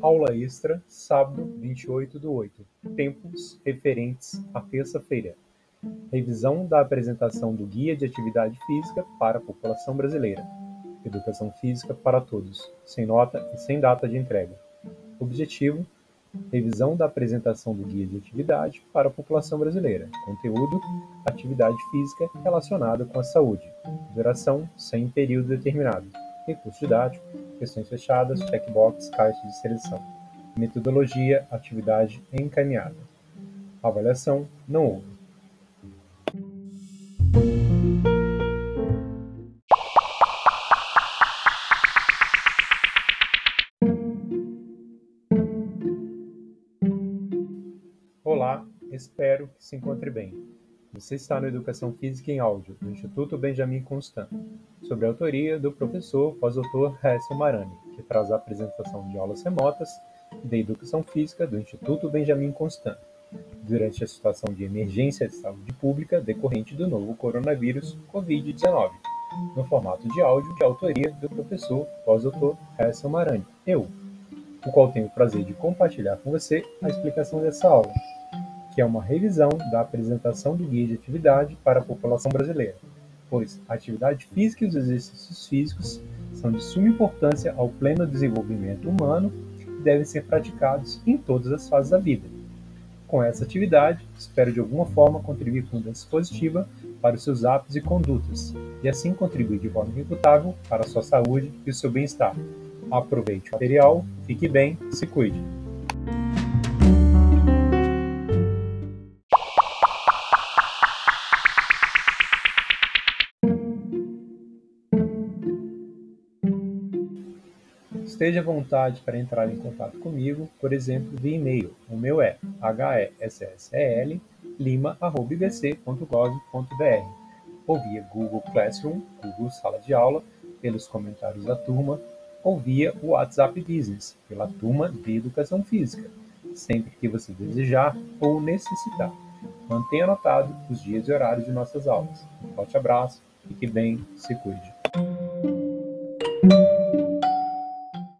aula extra, sábado, 28 do 8. Tempos referentes à terça-feira. Revisão da apresentação do Guia de Atividade Física para a População Brasileira. Educação Física para Todos, sem nota e sem data de entrega. Objetivo: revisão da apresentação do Guia de Atividade para a População Brasileira. Conteúdo: atividade física relacionada com a saúde. Duração: sem período determinado. Recurso didático: questões fechadas, checkbox, caixa de seleção. Metodologia: atividade encaminhada. Avaliação: não houve. Olá, espero que se encontre bem. Você está no Educação Física em Áudio, do Instituto Benjamin Constant, sob a autoria do professor pós-doutor Hessel Marani, que traz a apresentação de aulas remotas da Educação Física do Instituto Benjamin Constant, durante a situação de emergência de saúde pública decorrente do novo coronavírus Covid-19, no formato de áudio de autoria do professor pós-doutor Hessel Marani, eu, o qual tenho o prazer de compartilhar com você a explicação dessa aula que é uma revisão da apresentação do Guia de Atividade para a população brasileira, pois a atividade física e os exercícios físicos são de suma importância ao pleno desenvolvimento humano e devem ser praticados em todas as fases da vida. Com essa atividade, espero de alguma forma contribuir com mudança positiva para os seus hábitos e condutas, e assim contribuir de forma irrefutável para a sua saúde e o seu bem-estar. Aproveite o material, fique bem, se cuide. Esteja à vontade para entrar em contato comigo, por exemplo, via e-mail. O meu é hessel.lima.ibc.gov.br ou via Google Classroom, Google Sala de Aula, pelos comentários da turma, ou via o WhatsApp Business, pela turma de Educação Física, sempre que você desejar ou necessitar. Mantenha anotado os dias e horários de nossas aulas. Um forte abraço, fique bem, se cuide.